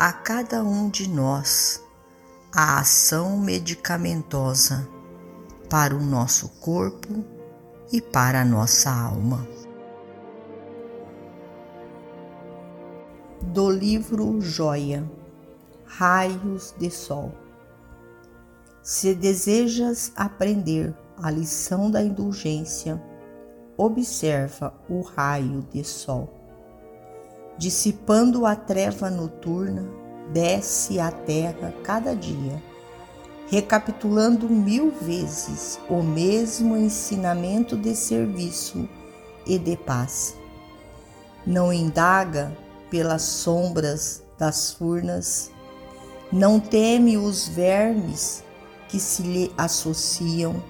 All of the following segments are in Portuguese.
a cada um de nós a ação medicamentosa para o nosso corpo e para a nossa alma. Do livro Joia Raios de Sol. Se desejas aprender a lição da indulgência, observa o raio de sol dissipando a treva noturna, desce à terra cada dia, recapitulando mil vezes o mesmo ensinamento de serviço e de paz. Não indaga pelas sombras das furnas, não teme os vermes que se lhe associam,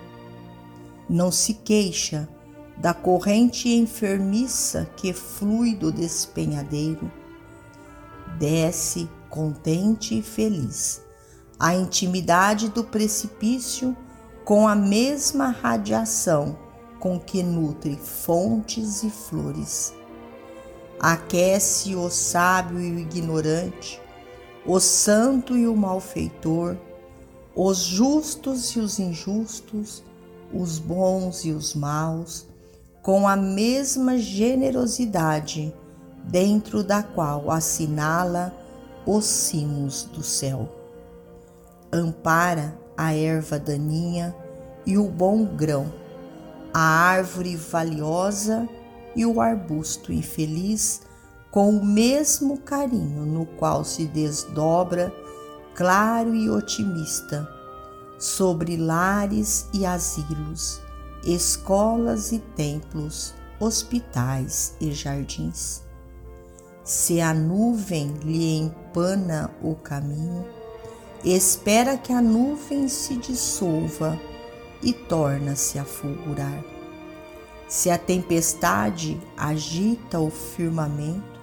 não se queixa da corrente enfermiça que flui do despenhadeiro, desce contente e feliz a intimidade do precipício com a mesma radiação com que nutre fontes e flores. Aquece o sábio e o ignorante, o santo e o malfeitor, os justos e os injustos, os bons e os maus, com a mesma generosidade dentro da qual assinala os cimos do céu. Ampara a erva daninha e o bom grão, a árvore valiosa e o arbusto infeliz, com o mesmo carinho no qual se desdobra, claro e otimista, sobre lares e asilos escolas e templos, hospitais e jardins. Se a nuvem lhe empana o caminho, espera que a nuvem se dissolva e torna-se a fulgurar. Se a tempestade agita o firmamento,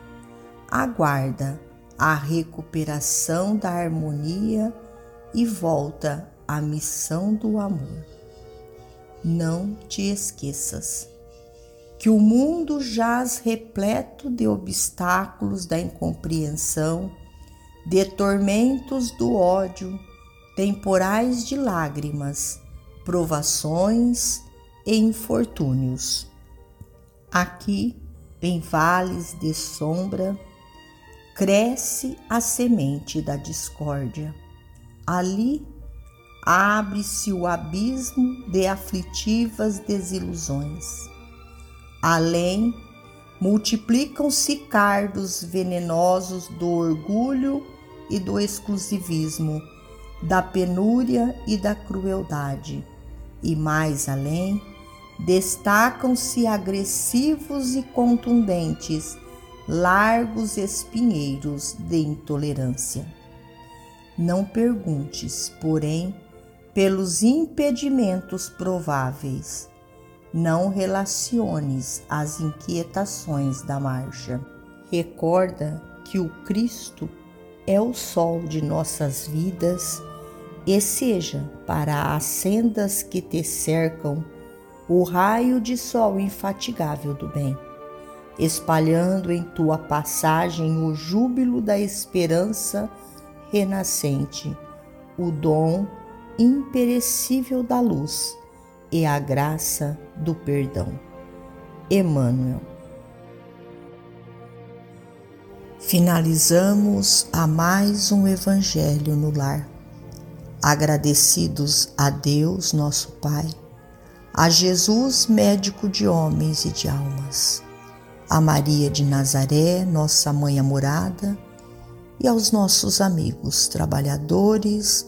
aguarda a recuperação da harmonia e volta à missão do amor não te esqueças que o mundo jaz repleto de obstáculos da incompreensão, de tormentos do ódio, temporais de lágrimas, provações e infortúnios. Aqui, em vales de sombra, cresce a semente da discórdia. Ali, abre-se o abismo de aflitivas desilusões. Além, multiplicam-se cardos venenosos do orgulho e do exclusivismo, da penúria e da crueldade, e mais além, destacam-se agressivos e contundentes largos espinheiros de intolerância. Não perguntes, porém, pelos impedimentos prováveis. Não relaciones as inquietações da marcha. Recorda que o Cristo é o sol de nossas vidas e seja para as sendas que te cercam o raio de sol infatigável do bem, espalhando em tua passagem o júbilo da esperança renascente, o dom imperecível da luz e a graça do perdão. Emmanuel. finalizamos a mais um Evangelho no lar. Agradecidos a Deus, nosso Pai, a Jesus, médico de homens e de almas, a Maria de Nazaré, nossa mãe amorada, e aos nossos amigos trabalhadores